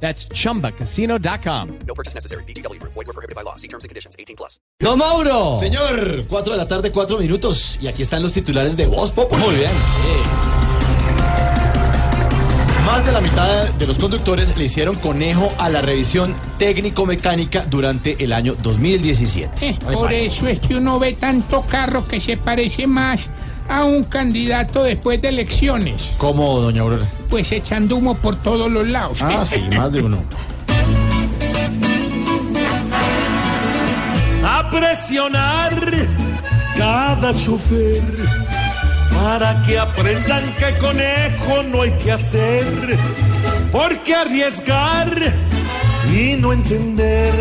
That's chumbacasino.com. No purchase necessary. BGW. Void were prohibited by law. See terms and conditions. 18 plus. ¡Don Mauro! Señor, 4 de la tarde, 4 minutos. Y aquí están los titulares de Voz Populi. Muy bien. Más de la mitad de los conductores le hicieron conejo a la revisión técnico-mecánica durante el año 2017. Eh, por eso es que uno ve tanto carro que se parece más a un candidato después de elecciones, ¿Cómo, doña Aurora? pues echando humo por todos los lados. Ah, sí, más de uno. a presionar cada chofer para que aprendan que conejo no hay que hacer, porque arriesgar y no entender,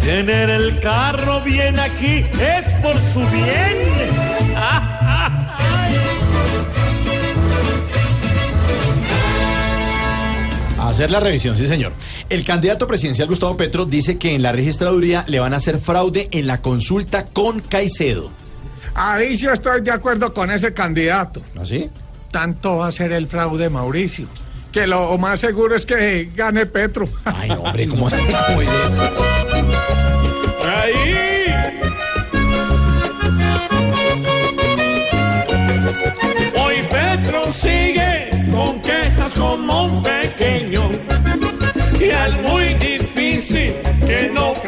tener el carro bien aquí es por su bien. A hacer la revisión, sí, señor. El candidato presidencial Gustavo Petro dice que en la registraduría le van a hacer fraude en la consulta con Caicedo. Ahí sí estoy de acuerdo con ese candidato. ¿Así? Tanto va a ser el fraude, Mauricio. Que lo más seguro es que gane Petro. Ay, no, hombre, ¿cómo así? ¿Cómo dice eso? Ahí.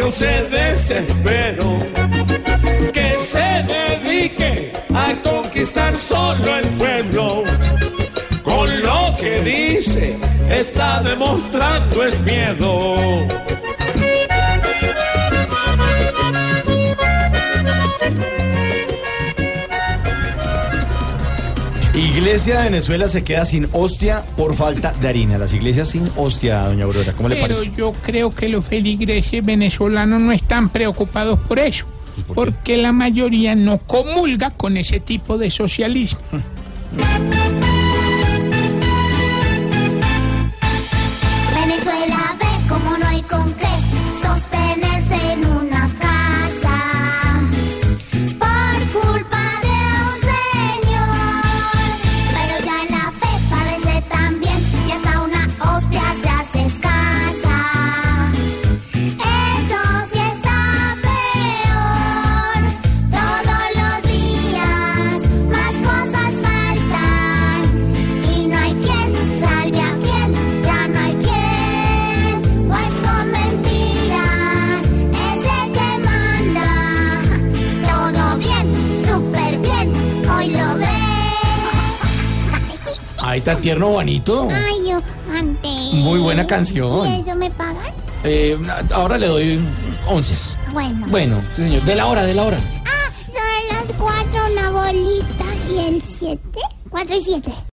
Cause desespero, que se dedique a conquistar solo el pueblo. Con lo que dice está demostrando es miedo. Iglesia de Venezuela se queda sin hostia por falta de harina. Las iglesias sin hostia, doña Aurora. ¿Cómo le Pero parece? yo creo que los feligreses venezolanos no están preocupados por eso, por porque la mayoría no comulga con ese tipo de socialismo. Ay, tan tierno, bonito. Ay, yo antes. Muy buena canción. ¿Y eso me pagan? Eh, ahora le doy once. Bueno. Bueno, sí, señor. De la hora, de la hora. Ah, son las cuatro, una bolita y el siete. Cuatro y siete.